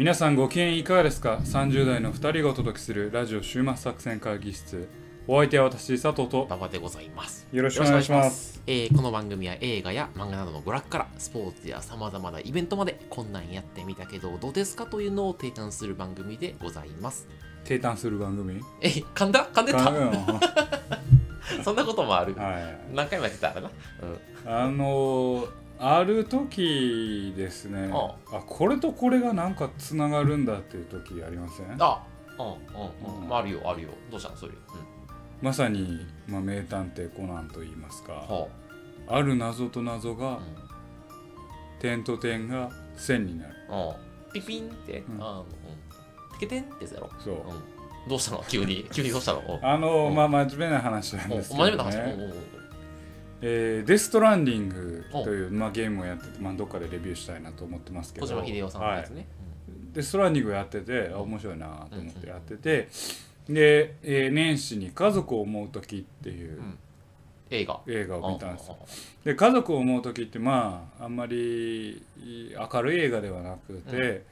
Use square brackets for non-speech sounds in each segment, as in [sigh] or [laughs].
皆さんご機嫌いかがですか ?30 代の2人がお届けするラジオ週末作戦会議室お相手は私佐藤と馬場でございます。よろしくお願いしますえーこの番組は映画や漫画などの娯楽からスポーツやさまざまなイベントまでこんなんやってみたけどどうですかというのを提案する番組でございます。定談する番組？え、噛んだ？噛んでかたうん [laughs] そんなこともある。はい何回もやってた？らな。うん。あのーある時ですねああこれとこれがなんかつながるんだっていう時ありません？あ、うんうんうん。まあ、あるよ、あるよ。どうしたの？それ。うん。まさに、まあ、名探偵コナンと言いますかはある謎と謎があ。点と点が線になるうん。うん。ピピンって、んあの、うん。ピケテンってやつやろ。そううん。どうしたの？急に。急にどうしたの？おあのうんまあ真面目な話なんおですけど、ね、真面目な話。うんうんうんえーデストランディングという、まあ、ゲームをやってて、まあ、どっかでレビューしたいなと思ってますけど。小島秀夫さんのやつね。デストランディングやっててあ面白いなと思ってやってて、で、えー年始に「家族を思う時」っていううん。映画。映画を見たんですよ。で家族を思う時ってまああんまり明るい映画ではなくて、うん。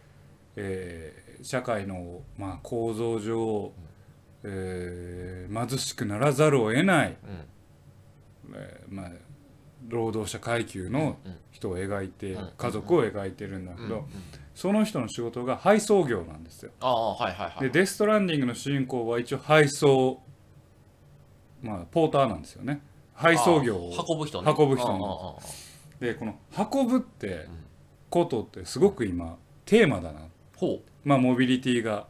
えー社会の、まあ、構造上、えー貧しくならざるを得ない、うんえーまあ、労働者階級のうん人を描いて、うん家族を描いてるんだけど、うんうん。その人の仕事が配送業なんですよ。ああはいはいはい。でデストランディングの主人公は一応配送まあポーターなんですよね。配送業を運ぶ人ね。運ぶ人でこの運ぶってことってすごく今テーマだな。ほまあモビリティが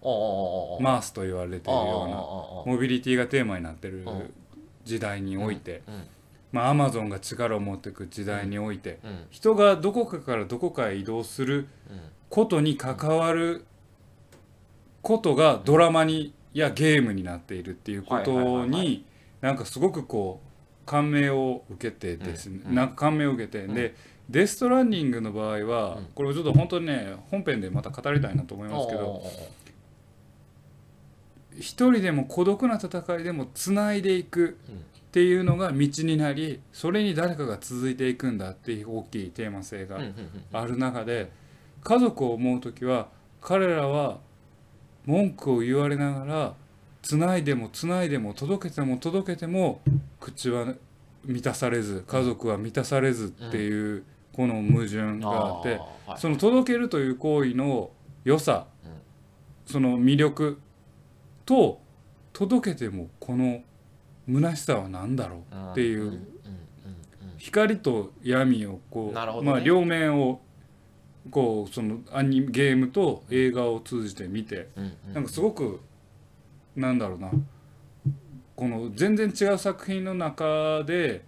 マースと言われているようなあモビリティがテーマになってるうん。時代において。うんまあアマゾンが力を持っていく時代において人がどこかからどこかへ移動するうん。ことに関わることがドラマにやゲームになっているっていうことになんかすごくこう感銘を受けてですね、なんか感銘を受けて、うん。でデストランディングの場合は、うん。これをちょっと本当にね本編でまた語りたいなと思いますけど一人でも孤独な戦いでもつないでいくっていうのが道になりそれに誰かが続いていくんだっていう大きいテーマ性がある中で家族を思う時は彼らは文句を言われながらつないでもつないでも届けても届けても口は満たされず家族は満たされずっていうこの矛盾があってその届けるという行為の良さその魅力と届けてもこの虚しさは何だろうっていう光と闇をこう、まあ、両面をこうそのアニゲームと映画を通じて見てうんうんなんかすごくなんだろうな。この全然違う作品の中で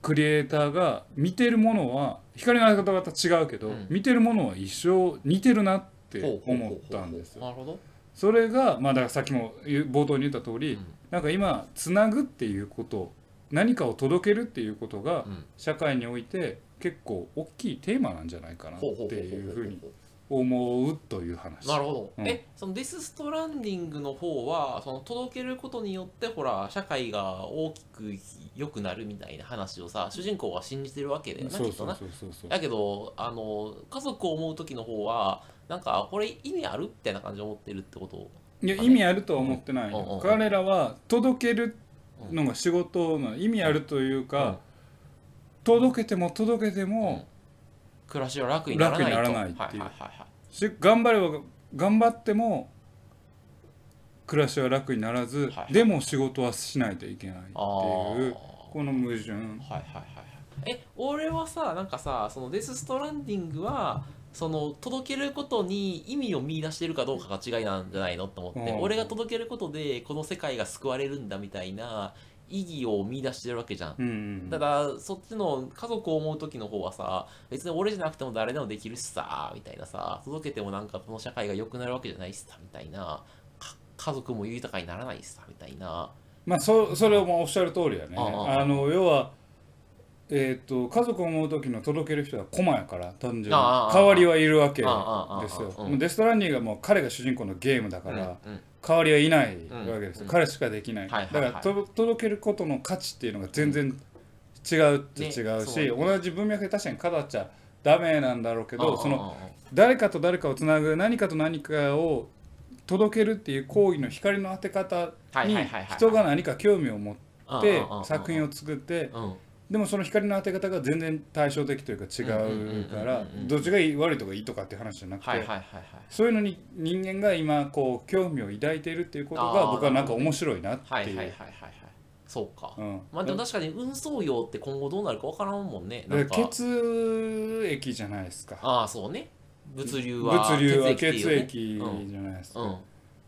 クリエイターが見てるものは光の当たり方は違うけど、うん見てるものは一生似てるなって思ったんですよ。なるほどそれがまあだからさっきも冒頭に言った通り、うんなんか今つなぐっていうこと何かを届けるっていうことがうん。社会において結構大きいテーマなんじゃないかなっていうふうに思うという話。なるほど、うん。えそのデス・ストランディングの方はその届けることによってほら社会が大きく良くなるみたいな話をさ主人公は信じてるわけだよなそうそうきっとな。だけどあの家族を思う時の方はなんかこれ意味ある？みたいな感じで思ってるってこと？いや意味あるとは思ってない。彼らは届けるのが仕事の意味あるというか、届けても届けても、暮らしは楽にならないと。楽にならないっていう。はいはいはいはい。し頑張れば頑張っても暮らしは楽にならず、はいでも仕事はしないといけないっていうこの矛盾。はいはいはいはい。え俺はさなんかさそのデス・ストランディングはその届けることに意味を見出してるかどうかが違いなんじゃないのと思って、うん。俺が届けることでこの世界が救われるんだみたいな意義を見出してるわけじゃん。うんうんただそっちの家族を思う時の方はさ別に俺じゃなくても誰でもできるしさみたいなさ届けてもなんかこの社会が良くなるわけじゃないしさみたいな。か家族も豊かにならないしさみたいな。まあそそれもおっしゃる通りやね。あの要はえー、と家族を思う時の届ける人は駒やから単純に。代わりはいるわけですよ。うんデストランディングはもう彼が主人公のゲームだから、うんうん。代わりはいないわけですよ、うん彼しかできない、はいだからと届けることの価値っていうのが全然違うって違うし、ねそう同じ文脈で確かにカダちゃダメなんだろうけどその誰かと誰かをつなぐ何かと何かを届けるっていう行為の光の当て方に人が何か興味を持って作品をを作ってうんでもその光の当て方が全然対照的というか違うかうんうんうんうんらうんうん。どっちがいい悪いとかいいとかっていう話じゃなくてそういうのに人間が今こう興味を抱いているっていうことが僕はなんか面白いなってはいうそうか。うん。まあでも確かに運送用って今後どうなるかわからんもんね。なんか。血液じゃないですか。ああそうね。物流は物流はっていうね。血液じゃないですか。うん。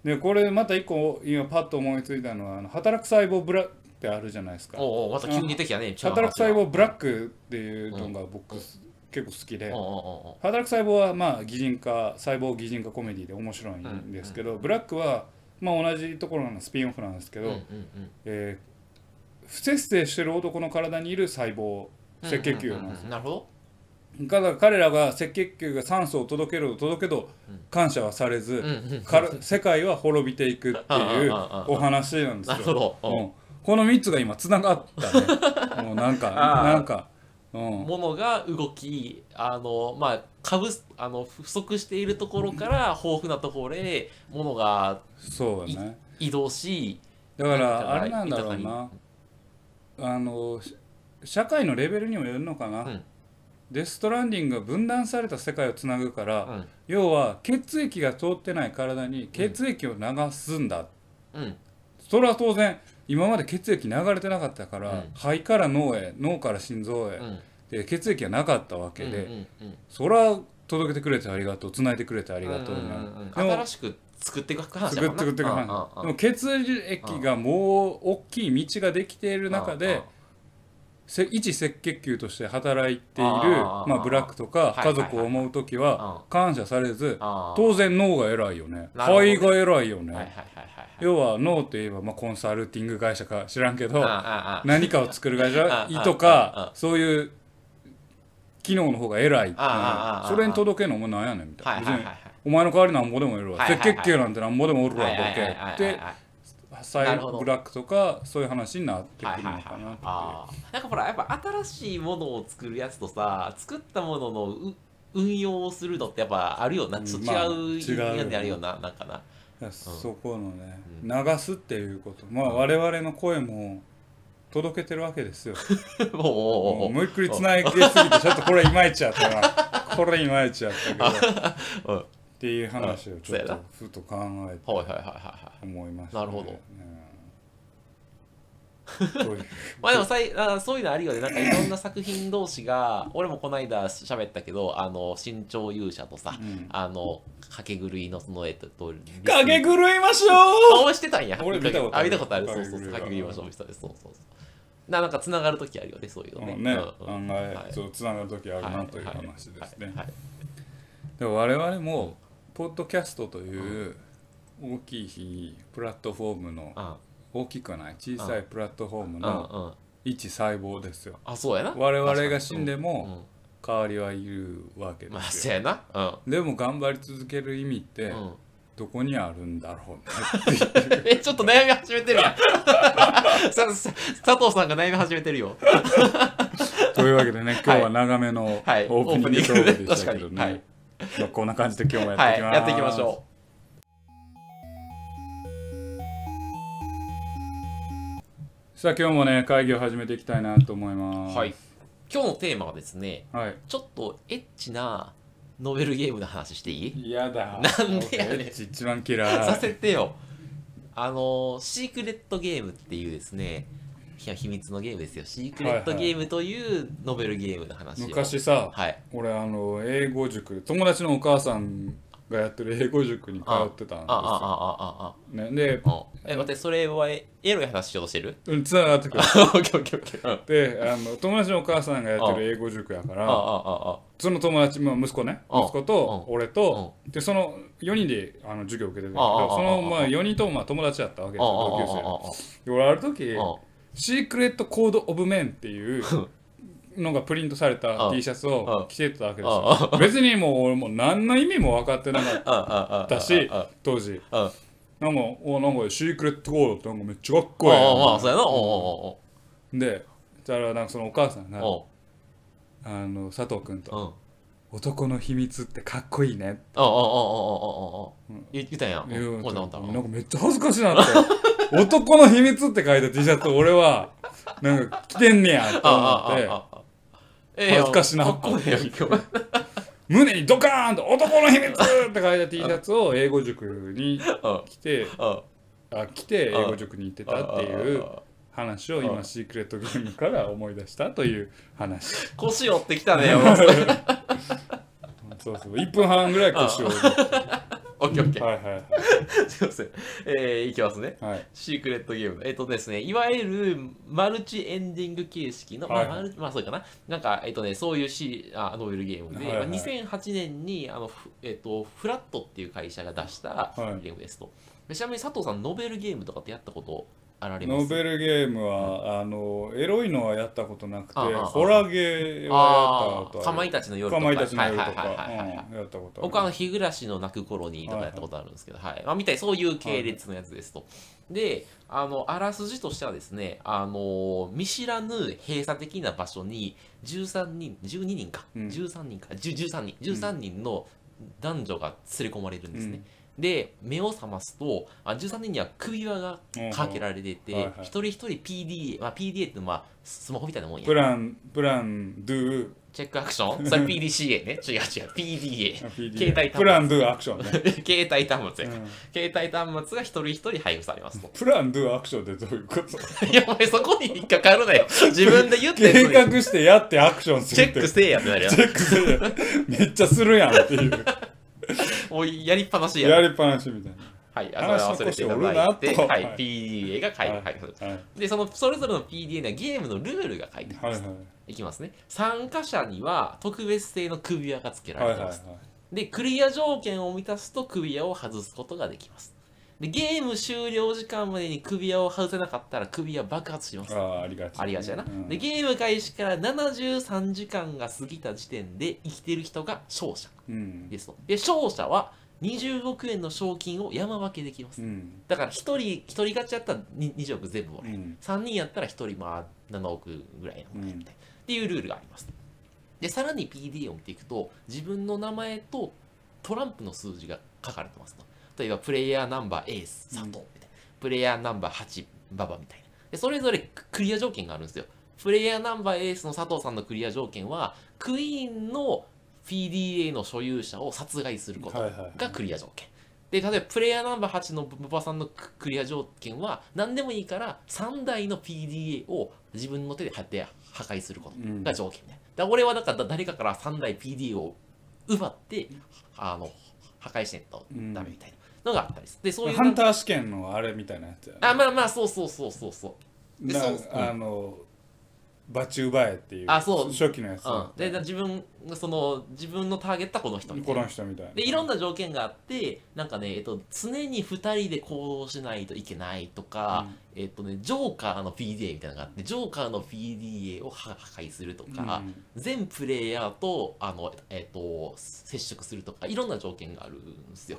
でこれまた一個今パッと思いついたのはあの働く細胞ブラってあるじゃないですか。おうおうまた急に出てきたね働く細胞ブラッククっていうのが僕結構好きで。働く細胞はまあ擬人化細胞擬人化コメディで面白いんですけど、ブラックはまあ同じところのスピンオフなんですけど、うんうんうん。えー不節制してる男の体にいる細胞赤血球なんですうんうんうんなるほど。ただ彼らが赤血球が酸素を届ける届けどうん。感謝はされず、うんうんから世界は滅びていくっていうお話なんですよ。なるほど。うんうんこの3つが今つながったね。もうなんか [laughs] なんか、うん、ものが動きあのまあ株あの不足しているところから豊富なところへものがそうだね。移動しだからあれなんだろう豊な。あのし社会のレベルにもよるのかな。うん。デストランディングが分断された世界をつなぐから、うん。要は血液が通ってない体に血液を流すんだ、うん。それは当然今まで血液流れてなかったから、うん。肺から脳へ脳から心臓へ、うん。で血液がなかったわけで、うんうんうん。それは届けてくれてありがとう繋いでくれてありがとう、うんうんうん。新しく作っていく話作ってくってく話でも血液がもう大きい道ができている中でせ一赤血球として働いているまあ、ブラックとか家族を思う時は感謝されず当当然脳が偉いよね。肺が偉いよね、要は脳といえば、まあ、コンサルティング会社か知らんけど [laughs] 何かを作る会社とかそういう機能の方が偉いそれに届けるのお前なんやねんみたいな。お前の代わりなんぼでもいるわ。赤血球なんてなんぼでもおるわボケはいでサイブラックとかそういう話になってくはいはいはいるのかなってあー。なんかほらやっぱ新しいものを作るやつとさ作ったもののう運用をするのってやっぱあるよな。ちょっとまあ違う違うよ意味であるよななんかな。いやそこのねう流すっていうこと。まあ我々の声も届けてるわけですよ。[laughs] おう思いっくりつなげすぎてちょっとこれいまいちやったな。[laughs] これいまいちやったけど。[laughs] うん。っていう話をちょっとふと考えてはいはいはいはいはい。思いました、なるほどまあでもさいあそういうのあるよね。なんかいろんな作品同士が俺もこの間喋ったけどあの新潮勇者とさ、うん。あの掛け狂いのそのえっとと影狂いましょあ俺してたんや。俺見たことある。あ見たことある。そうそうそう。掛け狂いましょう。見せたでそうそうそう。ななんかつながる時あるよねそういうう、のね。うん。ね、うん。案外、はい。そうつながる時あるなはいという話ですね、はい。はい。でも我々もポッドキャストという大きいプラットフォームのあ大きくはない？小さいプラットフォームうんのうん。一細胞ですよ。あそうやな。我々が死んで確も代わりはいるわけですよ。そうやな。うん。でも頑張り続ける意味ってうん。どこにあるんだろうね [laughs] えちょっと悩み始めてるやん。[laughs] 佐藤さんが悩み始めてるよ。[laughs] というわけでね今日は長めのオはい。ープニングトークでしたけどオープニングで確かに。はい。ねまあこんな感じで今日もやっていきます。はい。やっていきましょさあ今日もね会議を始めていきたいなと思いうます。はい。今日のテーマはですねはい。ちょっとエッチなノベルゲームの話していい？嫌だ。なんでやねん。エッチ一番嫌さいせてよ。あのシークレットゲームっていうですねいや秘密のゲームですよ。シークレットゲームというノベルゲームの話を。昔さはい。俺あの英語塾友達のお母さんがやってる英語塾に通ってたんですあああよあああ。ね、でえ待ってそれはエエロい話しようとしてる？うんつながってくる。オッケーオッケーオッケーうん。であの友達のお母さんがやってる英語塾やからその友達、まあ、息子ね。あ息子と俺とでその4人であの授業を受けてたんだああああ。けどそのまああ4人ともまあ友達だったわけですよ同級生。で俺ある時シークレットコード・オブ・メンっていう [laughs] のがプリントされた T シャツを着てたわけですよ。別にもう俺も何の意味も分かってなかったし当時。なんかおなんかシークレットゴールってなんかめっちゃかっこいいああそうやな。でじゃあなんかそのお母さんがあの佐藤君と男の秘密ってかっこいいねああああああ言ったん。やんなんかめっちゃ恥ずかしいなって。男の秘密って書いた T シャツ俺はなんか着てんねやと思って。恥ずかしな。か [laughs] っ胸にドカーンと「男の秘密!」って書いた T シャツを英語塾にあ着てああ。来て英語塾に行ってたっていうあ話を今シークレットゲームから思い出したという話。腰折ってきたね [laughs] そうそう。1分半ぐらい腰をはいオッケーオッケーはいはい。[laughs] すいません。えー、いきますね。はい。シークレットゲーム。えっ、とですね、いわゆるマルチエンディング形式の、はいまあ、マルまあ、そうかな。なんか、えっ、とね、そういうシあノベルゲームで、はいはい。まあ2008年に、あの、ふえっ、と、フラットっていう会社が出したはい。ゲームですと。でちなみに佐藤さん、ノベルゲームとかってやったことあられます。ノベルゲームはあのエロいのはやったことなくてああああホラーゲーはやったことある。かまいたちの夜とか。かまいたちの夜とはいはいはいはいはい。かうんやったことある。僕はあの日暮らしの泣く頃にとかやったことあるんですけど、はいまあ、みたい。そういう系列のやつですと。で、あのあらすじとしてはですね、あの見知らぬ閉鎖的な場所に13人、12人か、うん。13人か、10 13人、13人の男女が連れ込まれるんですね。うんで、目を覚ますと、あ13人には首輪がかけられてて、はいはい一人一人 PDA、まあ、PDA ってまあスマホみたいなもんやプ。ランプランドゥチェックアクション？[laughs] それ PDCA ね。違う違う。PDA。携帯端末プランドゥアクションね、[laughs] 携帯端末や。うん携帯端末が一人一人配布されますと。プランドゥアクションってどういうこと？[laughs] いや、お前そこに引っかかるなよ。自分で言って計画してやってアクションすチるってェックせえやってなるやチェックするめっちゃするやんっていうん。[laughs] もうやりっぱなしやん。やりっぱなしみたいはい、あそれは忘れていただいて、はいはい、[laughs] PDA が書いなてで、その、それぞれの PDA にはゲームのルールが書いてあります。はいはいいきますね。参加者には特別製の首輪が付けらはいはいはいれてます。で、クリア条件を満たすと首輪を外すことができます。で、ゲーム終了時間までに首輪を外せなかったら首輪爆発します。ああありがちありがちやな。うんで、ゲーム開始から73時間が過ぎた時点で生きてる人が勝者うんですと。で、勝者は20億円の賞金を山分けできます。うんだから1人、一人勝ちやったらに20億全部もらえる。うん3人やったら1人まあ7億ぐらいのもらえるみたいな、っていうルールがあります。で、さらに PDA を見ていくと、自分の名前とトランプの数字が書かれてますと。例えば、プレイヤーナンバーエース佐藤みたいな、プレイヤーナンバー8馬場みたいな。で、それぞれクリア条件があるんですよ。プレイヤーナンバーエースの佐藤さんのクリア条件は、クイーンの PDA の所有者を殺害することがクリア条件。で、例えばプレイヤーナンバー8の馬場さんのククリア条件は何でもいいから3台の PDA を自分の手で破壊することうんが条件ね。だ俺はだから誰かから3台 PDA を奪ってあの破壊しないとダメみたいなのがあったり。で、そういうハンター試験のあれみたいなやつやね。あ、まあまあ、そうそうそうそうそう。でなそうあのバチ奪えっていうあそう。初期のやつうん、で自分その自分のターゲットはこの人みたこいな。の人みたいな。でいろんな条件があってなんかね、えっと、常に2人で行動しないといけないとか、えっとね、ジョーカーの PDA みたいなのがあってジョーカーの PDA を破破壊するとか、全プレイヤーとあの、えっと、接触するとかいろんな条件があるんですよ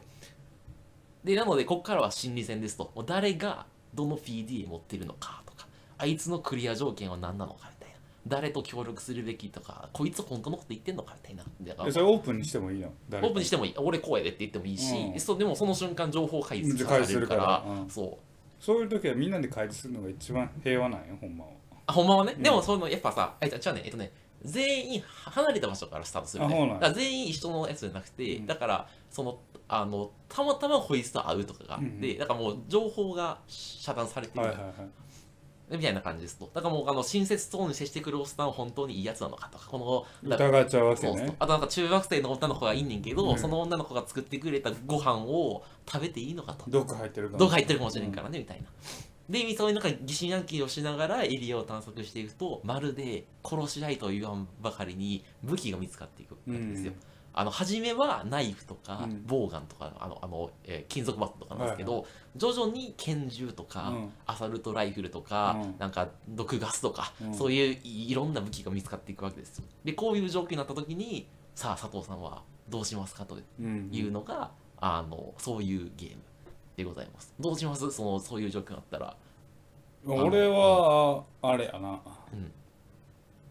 でなのでここからは心理戦ですと。もう誰がどの PDA 持ってるのかとか。あいつのクリア条件は何なのかみたいな。誰と協力するべきとか。こいつ本当のこと言ってんのかみたいな。それオープンにしてもいいのオープンにしてもいい。俺こうやでって言ってもいいし、うん。そうでもその瞬間情報開うん示されるから。開示するから。うん。そう。そういう時はみんなで開示するのが一番平和なんよほんまは。あほんまはね、うん。でもそのやっぱさえじゃあねえっとね全員離れた場所からスタートするね。だから全員一緒のやつじゃなくて、うん。だからそのあのたまたまこいつと会うとかがあって、うんだからもう情報が遮断されてる、はいはいはいみたいな感じですと。だからもうあの親切そうに接してくるおっさんは本当にいいやつなのかとかこのだ疑っちゃうわけそうそうねあとなんか中学生の女の子がいんねんけど、うん。その女の子が作ってくれたご飯を食べていいのかと。毒入ってるかもどっか入ってるかもしれんからね、みたいな。で、そういうなんか疑心暗鬼をしながらエリアを探索していくと、まるで殺し合いと言わんばかりに武器が見つかっていくわけですよ。うんあの初めはナイフとかうん。ボウガンとかあのあの、えー金属バットとかなんですけど、は徐々に拳銃とか、うん。アサルトライフルとか、うん。なんか毒ガスとか、うん。そういういいろんな武器が見つかっていくわけですよ。でこういう状況になった時にさあ佐藤さんはどうしますかとうん。いうのが、あのそういうゲームでございます。どうします？そのそういう状況があったら。俺はあれやな。うん。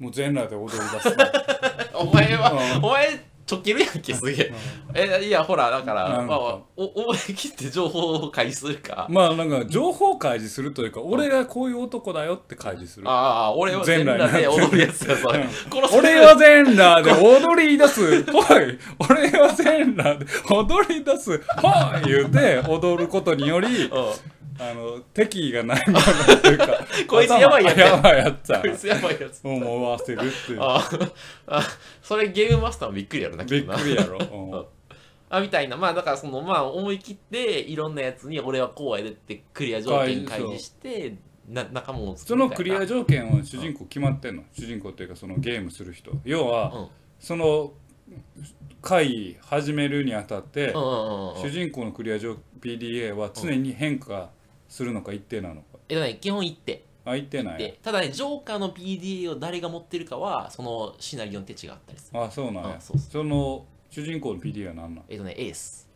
もう全裸で踊り出すな。[laughs] お前は、うん。お前ちょけるやんけすげえ。えいやほらだからまあ、お思い切って情報を開示するか。まあなんか情報開示するというか俺がこういう男だよって開示する。ああ俺は全全裸裸で踊るやつがそれ俺は全裸で踊り出す。[laughs] ほい。俺は全裸で踊り出す。ほい言うて踊ることによりうんあの敵意がないものというか [laughs] こいつやばいやつ。やばいやつやこいつやばいやつ。思わせるっていう。ああそれゲームマスターもびっくりやろなびっくりやろ、うん。[laughs] あみたいな。まあだからそのまあ思い切っていろんなやつに俺はこうやでってクリア条件開示してな仲間を作そるみたいな。のクリア条件は主人公決まってんの？主人公っていうかそのゲームする人。要は、うん。その回始めるにあたって、うんうんうんうん主人公のクリア条 PDA は常に変化するのか一定なのか。えっとね基本一手あ一定なんや。でただねジョーカーの PDA を誰が持ってるかはそのシナリオに手違ったりする。あそうなんや。あそうそその主人公の PDA は何なんえっとねエース。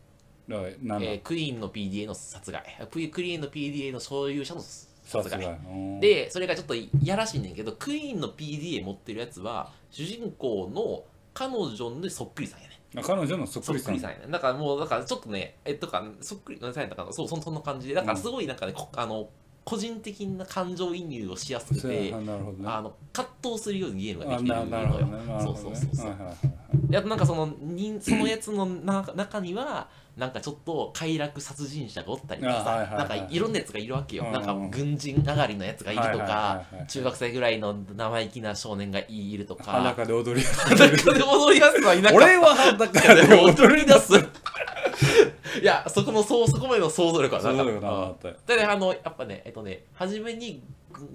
だから何なん、えークイーンの PDA の殺害。クイクイーンの PDA の所有者の殺害。でそれがちょっとやらしいねんけどクイーンの PDA 持ってるやつは主人公の彼女にそっくりさんやねあ彼女のそっくりさん。やね。だからもうだからちょっとねえっとかそっくりさんやったかなそうそそんな感じで。だからすごいなんかね、こあの個人的な感情移入をしやすくてね。あの葛藤するようにゲームがあできてるのよ。ね。そうそうそうそう。はいはいはいであとなんかその人そのやつのな中にはなんかちょっと快楽殺人者がおったりとかさ、なんかいろんなやつがいるわけよ、うん。なんか軍人上がりのやつがいるとか、中学生ぐらいの生意気な少年がいるとか裸で踊り裸で踊り出すはいなかった俺は裸で踊り出すいやそこのそうそこまでの想像力はなかった。[laughs] だかった。よでねあのやっぱねえっとね初めに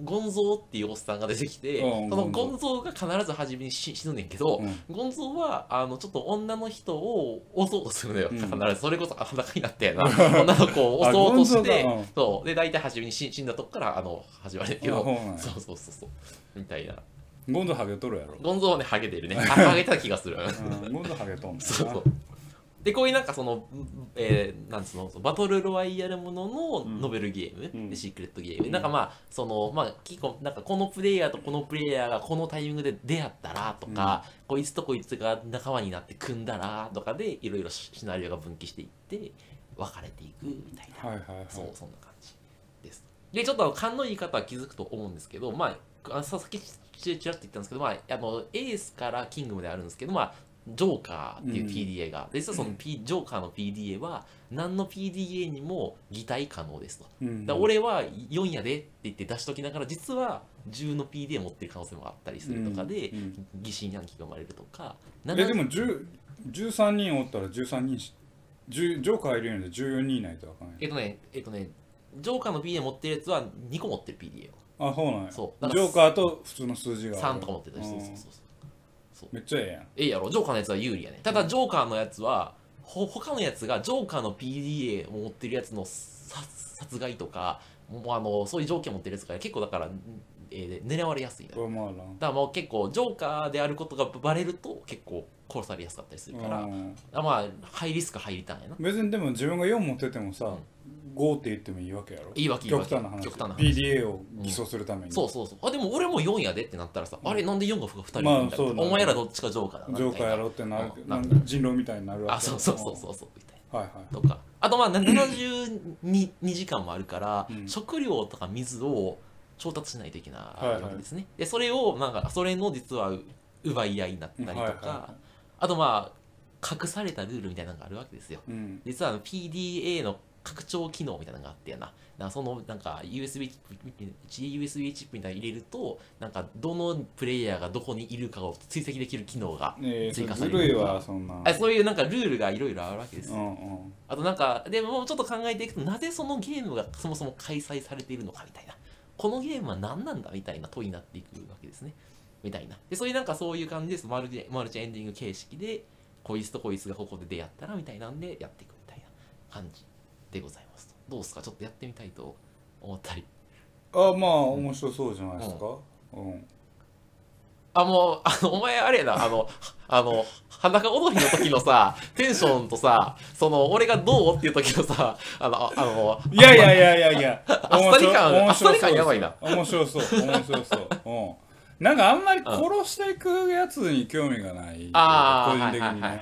ゴンゾーっていうおっさんが出てきて、うんそのゴンゾーが必ず初めに死死ぬねんけど、うん。ゴンゾーはあのちょっと女の人を襲おうとするのよ、うん。必ずそれこそあ裸になってやな。[laughs] 女の子を襲おうとしてそう。で大体初めに死死んだとこからあの始まるけど。あそうそうそうそうそう。みたいな。ゴンゾハゲとるやろ。ゴンゾーはねハゲてるね。あ [laughs] ハゲた気がする。うんゴンゾハゲとん [laughs] そうそうでこういうなんかその、えーなんつうのバトルロワイヤルもののうん。ノベルゲーム、うん。でシークレットゲーム、うん。なんかまあそのまあ結構なんかこのプレイヤーとこのプレイヤーがこのタイミングで出会ったらとか、こいつとこいつが仲間になって組んだらとかでいろいろシナリオが分岐していって分かれていくみたいな、はいはいはい。そうそんな感じです。でちょっと勘のいい方は気づくと思うんですけどまああさっきちちらっと言ったんですけど、まあ、あのエースからキングまであるんですけどまあジョーカーっていう PDA が、実はその、P、ジョーカーの PDA は何の PDA にも擬態可能ですと。うんだ俺は4やでって言って出しときながら実は10の PDA 持ってる可能性もあったりするとかで、うんうん疑心暗鬼が生まれるとかえでも10 13人おったら13人し10ジョーカーいるんで14人いないとあかんやん。えっとねえっとねジョーカーの PDA 持ってるやつは2個持ってる PDA をあそうなんや。そう。ジョーカーと普通の数字がある。3とか持ってたりそうそうそうそうめっちゃええやん。ええやろ。ジョーカーのやつは有利やね。ただジョーカーのやつはほ他のやつがジョーカーの PDA を持ってるやつの殺殺害とかもうあのそういう条件持ってるやつが結構だから、えー狙われやすいのよこれまあな。だからもう結構ジョーカーであることがバレると結構殺されやすかったりするから、うん。あまあハイリスクハイリターンやな。別にでも自分が4持っててもさ5って言ってもいいわけやろ？いいわけいいわけ極端な話。極端な話。PDA を偽装するために。そうそうそう。あでも俺も4やでってなったらさ、あれなんで4が2人いまあるみたいな、そうなお前らどっちかジョーカーだなみたいな。ジョーカーやろうってなるうんなんか人狼みたいになるわけあそうそうそうそうそうみたいな。はいはい。とかあとまあな72時間もあるから、うん。食料とか水を調達しないといけないはいはいわけですね、でそれをなんかそれの実は奪い合いになったりとか、はいはい。はあとまあ隠されたルールみたいなのがあるわけですよ。うん。実は PDA の拡張機能みたいなのがあってやななそのなんか USB チップ USB チップみたいなの入れるとなんかどのプレイヤーがどこにいるかを追跡できる機能がえ追加されるとかわそんなあそういうなんかルールがいろいろあるわけですうよんうんあとなんか、でもちょっと考えていくと、なぜそのゲームがそもそも開催されているのかみたいな。このゲームは何なんだみたいな問いになっていくわけですね。みたいな。で、そういうなんかそういう感じです。マルチマルチエンディング形式で、こいつとこいつがここで出会ったらみたいなんでやっていくみたいな感じでございますと。どうですか？ちょっとやってみたいと思ったり。あまあ面白そうじゃないですか？うん。あ、もう、あの、お前あれやな、あの、あの、裸踊りの時のさ、テンションとさ、その、俺がどうっていう時のさ、あの、ああの、いやいやいやいやいや。あっさり感あっさり感やばいな。面白そう。面白そう。うんなんかあんまり殺していくやつに興味がない。個人的にね。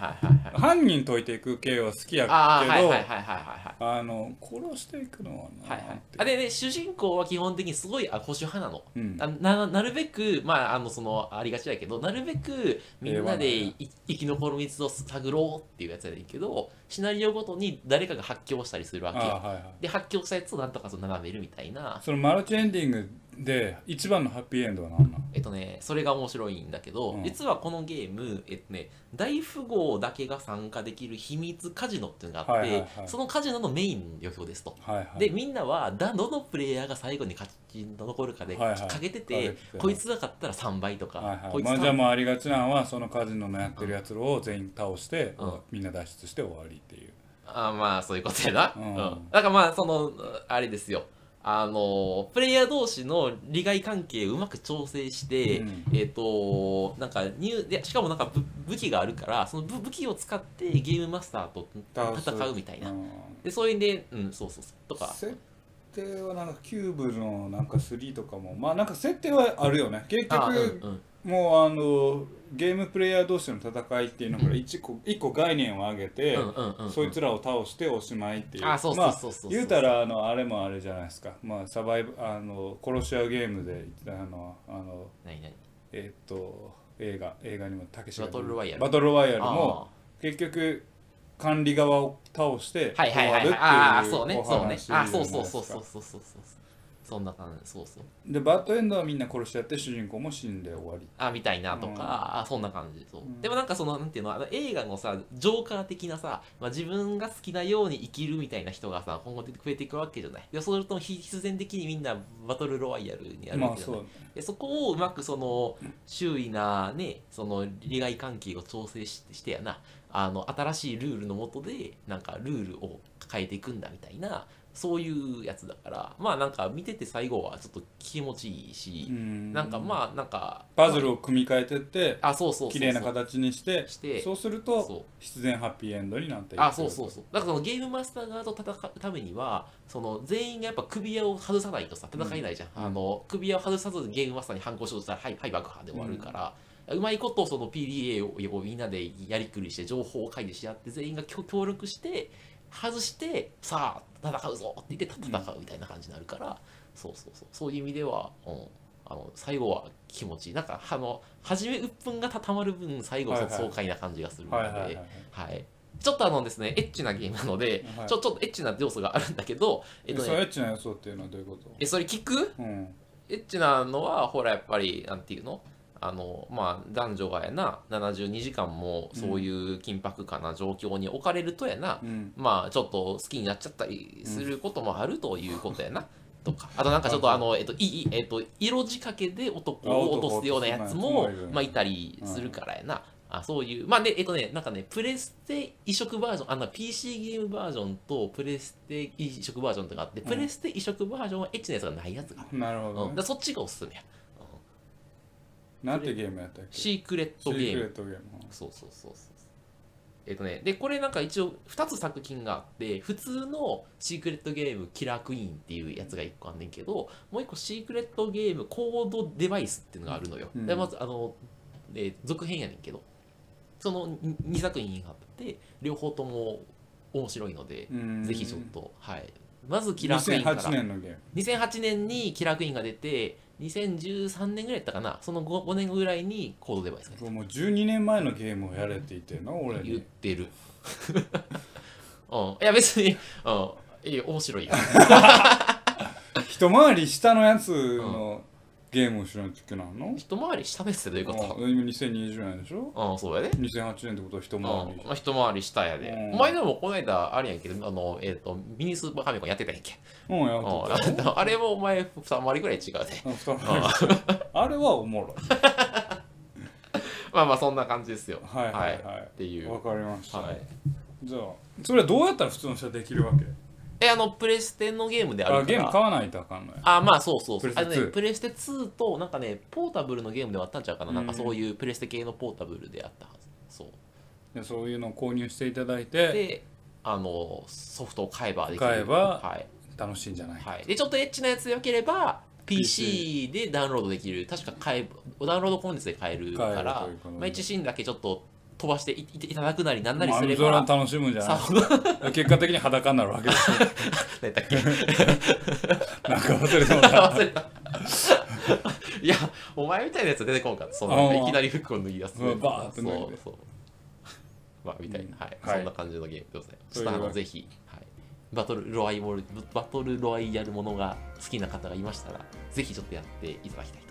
犯人解いていく系は好きやけどああはいはいはいはいはいはい。あの殺していくのはなはいはい。あでね主人公は基本的にすごいあ保守派なの。うん。あななるべくまああのそのありがちだけどなるべくみんなでい生き残る道を探ろうっていうやつやねんけどシナリオごとに誰かが発狂したりするわけはいはい。で発狂したやつをなんとかその斜めるみたいな。そのマルチエンディングで一番のハッピーエンドは何なの？えっとねそれが面白いんだけど、うん。実はこのゲームえっとね大富豪だけが参加できる秘密カジノっていうのがあって、はいはいはい。そのカジノのメインの表ですと。はいはい。でみんなはだどのプレイヤーが最後に勝ち残るかではいはい。かけてて、かけててこいつが勝ったら3倍とか、はいはい。こいつまあ、じゃあ3もうありがちなのはそのカジノのやってるやつを全員倒して、うん。みんな脱出して終わりっていう。あまあそういうことやな、ううん。んだからまあそのあれですよあのプレイヤー同士の利害関係をうまく調整して、うん。えっ、となんか入でしかもなんか武武器があるからその武武器を使ってゲームマスターと戦うみたいな、うんでそういうんでうんそうそうそう。とか。設定はなんかキューブのなんか3とかも。まあなんか設定はあるよね。結あ局、うんうんもうあのゲームプレイヤー同士の戦いっていうのから一個一個概念を上げて、そいつらを倒しておしまいっていう。あそうそうそうそう言うたらあのあれもあれじゃないですか、まあ、サバイブあの殺し合うゲームで言ってたあのあの何何？えーっと映画映画にもたけしがバトルロワイヤル。バトルロワイヤルあも結局管理側を倒して終わるっていうああそうね。おそうね。話じゃないあそうですか。そうそうそうそうそうそうそんな感じ。そうそう。でバッドエンドはみんな殺し合って主人公も死んで終わり。あみたいなとか、うん。あそんな感じ。そう、ん。でもなんかそのなんていうのあの映画のさジョーカー的なさ、まあ、自分が好きなように生きるみたいな人がさ今後増えていくわけじゃない。でそうすると必然的にみんなバトルロワイヤルにやるまあわけじゃない、そう。でそこをうまくその周囲なねその利害関係を調整ししてやな。あの新しいルールのもとでなんかルールを変えていくんだみたいなそういうやつだからまあなんか見てて最後はちょっと気持ちいいし、うん。なんかまあなんかパズルを組み替えてってあそうそう綺麗な形にしてしてそうするそとう。必然ハッピーエンドになっていくあそうそうそう。だからそのゲームマスター側と戦うためにはその全員がやっぱ首輪を外さないとさ戦えないじゃん、うん。あの首輪を外さずゲームマスターに反抗しようとしたらはいはい爆破で終わるから、うまいことその PDA をみんなでやりくりして情報を開示し合って全員が協協力して外してさあ戦うぞって言って戦うみたいな感じになるから、そうそうそう。そういう意味では、うん、あの最後は気持ちいい。なんかあの初め鬱憤がたたまる分最後は爽快な感じがするので、はい。ちょっとあのですね、エッチなゲームなので、はい。ちょちょっとエッチな要素があるんだけど、えっとね、エッチな予想っていうのはどういうこと？え、それ聞く？うん。エッチなのは、ほら、やっぱり、なんていうの？あの、まあ、男女がやな、72時間もそういう緊迫感な状況に置かれるとやな、うん。まあ、ちょっと好きになっちゃったりすることもあるということやな。とか。あとなんかちょっとあの、えっと、いい、えっと、色仕掛けで男を落とすようなやつあもまあ、いたりするからやな。あそういう、まあね、えっとね、なんかね、プレステ移植バージョン、あの PC ゲームバージョンとプレステ移植バージョンとかあって、プレステ移植バージョンはエッチなやつがないやつがなるほどね。だからそっちがおすすめや。なんてゲームやったっけ？シークレットゲーム。シークレットゲームそうそうそうそう。えっとね、で、これなんか一応2つ作品があって、普通のシークレットゲームキラークイーンっていうやつが1個あんねんけど、もう1個シークレットゲームコードデバイスっていうのがあるのよ。うんでまず、あの、え続編やねんけど、その2作品があって、両方とも面白いので、うんぜひちょっと、はい。まずキラークイーンから。2008年のゲーム2008年にキラークイーンが出て、2013年ぐらいやったかな、その 5, 5年ぐらいにコードデバイスが出たもう12年前のゲームをやれって言ってんの？俺言っにてる。[laughs] うん。いや、別に、うん。いいよ面白いよ。[laughs] 一回り下のやつのゲームをしないといけないの？一回り下ですってどういうこあ今2020年でしょ？とうん、そうやで。2008年ってことは一うん、回まりあ、一回り下やで。うんお前でもこの間、あれやんけど、あの、えっ、と、ミニスーパーファミコンやってたやんけ？うんやってたうん、[laughs] あれもお前、二回りぐらい違うで。あ [laughs] あれはおもろい [laughs] まあまあ、そんな感じですよ。はいはいはいっていう。わかりましたはい。じゃあそれはどうやったら普通の人はできるわけ？え、あの、プレステのゲームであるから。あゲーム買わないとあかんのやあまあそうそうそう。プレステあのね2プレステ2となんかねポータブルのゲームではあったんちゃうかな、なんかうんそういうプレステ系のポータブルであったはず。そう。でそういうのを購入していただいてであのソフトを買えばできる。買えばはい、楽しいんじゃない？はい、でちょっとエッチなやつでよければ PC でダウンロードできる。確か買えダウンロードコンテンツで買えるからということで。まあ、1シーンだけちょっと飛ばしていいいただくなりなんなりまあすれそれはば、楽しむんじゃさない？[laughs] 結果的に裸になるわけですよ。[laughs] 何だっけ？[laughs] なんか忘れてもら忘れたいやお前みたいなやつ出てこんかそんなあー。いきなり服を脱ぎ出すうんバーって脱そうそう。まあみたいな、はい、はい。そんな感じのゲームでございます。ちょっとあのぜひ、はい、バトルロワイヤルバトルロワイヤルものが好きな方がいましたらぜひちょっとやっていただきたい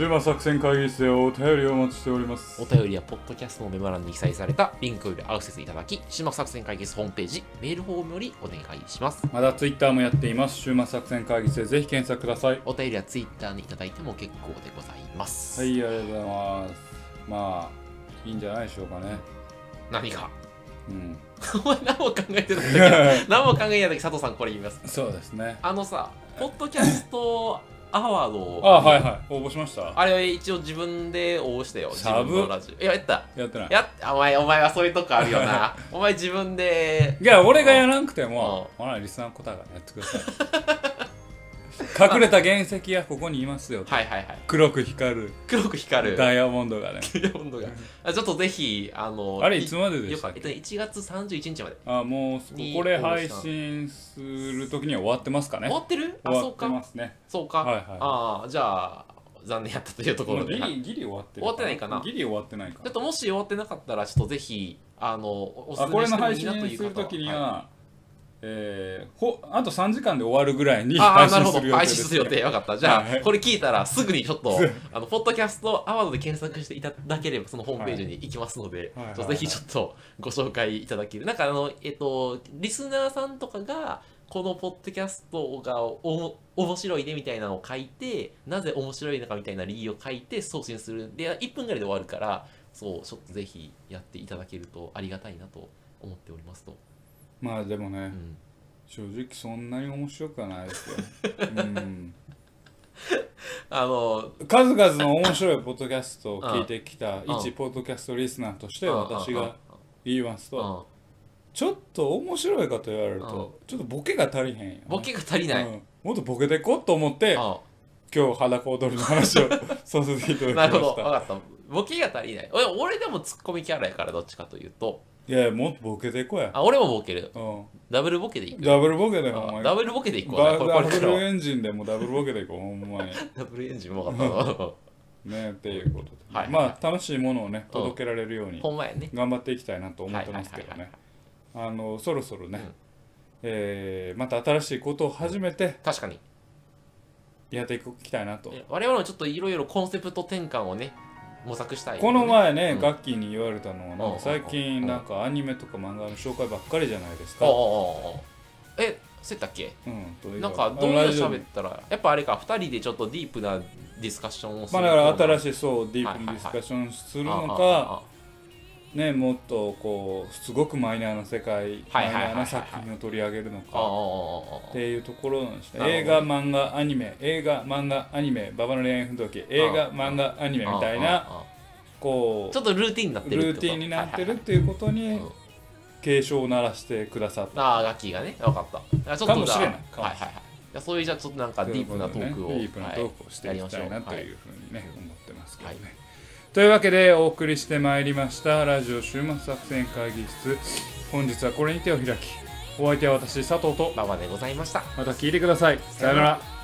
週末作戦会議室でお便りをお待ちしております。お便りはポッドキャストのメモ欄に記載されたリンクよりアクセスいただき終幕作戦会議室ホームページメールフォームよりお願いします。まだツイッターもやっています。週末作戦会議室でぜひ検索ください。お便りはツイッターにいただいても結構でございます、はいありがとうございます。まあいいんじゃないでしょうかね。何が？うん。お前何も考えてないんだけど。[laughs] 何も考えないけど佐藤さんこれ言います。そうですね。あのさポッドキャストアワードをあはいはい。応募しました？あれは一応自分で応募したよ。自サブラジオ。いややった。やってない。やっお前お前はそういうとこあるよな。[laughs] お前自分でいや俺がやらなくてもほらリスナーの方がやってください [laughs] 隠れた原石はここにいますよはいはいはい。黒く光る。黒く光る。ダイヤモンドがね。ダイヤモンドが。あちょっとぜひあのあれいつまででよした。っけかえっとね1月31日まで。あもうにこれ配信する時には終わってますかね。終わってる？あ終わってそうかますね。そうか、はいはい。ああじゃあ残念やったというところで。ギリギリ終わってる終わってないかな？ギリ終わってないかちょっともし終わってなかったらちょっとぜひあのおすあすこれの配めしてもいいなと信するいう方時には、はえーほあと3時間で終わるぐらいにいああ配信する予定です、配信する予定。よかった。じゃあ、はい。これ聞いたらすぐにちょっとあのポッドキャストアワードで検索していただければそのホームページに行きますので、はい。ぜひちょっとご紹介いただける。なんかあのえっとリスナーさんとかがこのポッドキャストがお面白いねみたいなのを書いてなぜ面白いのかみたいな理由を書いて送信する。んで1分ぐらいで終わるからそうちょっとぜひやっていただけるとありがたいなと思っておりますと、まあでもね、うん、正直そんなに面白くはないですよ、[laughs] うん、あの数々の面白いポッドキャストを聞いてきたん一ポッドキャストリスナーとしてうん私が言いますうんとちょっと面白いかと言われるとちょっとボケが足りへんよね。ボケが足りない、うん。もっとボケていこうと思ってあ今日裸踊りの話をさせていただきま [laughs] なるほど、した分かった。ボケが足りない。俺俺でもツッコミキャラやから、どっちかというと。いやもっとボケていこうや、あ、俺もボケる。うん、ダブルボケでいく。ダブルボケでほんまにあダブルボケでいこう。な。ダこれダブルエンジンでもダブルボケでいこうほんまに。ダブルエンジンも分かったな。[laughs] ねっていうことで、はいはいまあ楽しいものをねうん。届けられるようにほんまやね。頑張っていきたいなと思ってますけどね。あのそろそろね、うん。えーまた新しいことを始めて確かに。やっていきたいなと、え我々もちょっといろいろコンセプト転換をね、模索したい、この前ね、うん。ガッキーに言われたのはなんうん。か最近なんかアニメとか漫画の紹介ばっかりじゃないですか、え、そうやったっけ？うん、なんかどういう喋ったら、やっぱあれか、2人でちょっとディープなディスカッションをするまあだから新しいそうディープにディスカッションするのか、あねもっとこうすごくマイナーな世界はいマイナーな作品を取り上げるのかっていうところなんですね。映画漫画アニメ映画漫画アニメババの恋愛奮闘記映画漫画アニメみたいなこちょっとルーティンになってうるルーティンになってるっはいていうことに警鐘を鳴らしてくださった。ああ、ガッキーがね、分かった。かもしれない。じゃあはいはいそういうじゃあちょっとなんかディープなトークを。ディープなトークをしていきたいなはいというふうにね思ってますけどね。はいというわけでお送りしてまいりましたラジオ週末作戦会議室。本日はこれに手を開きお相手は私佐藤と。馬場でございました。また聞いてください。さよなら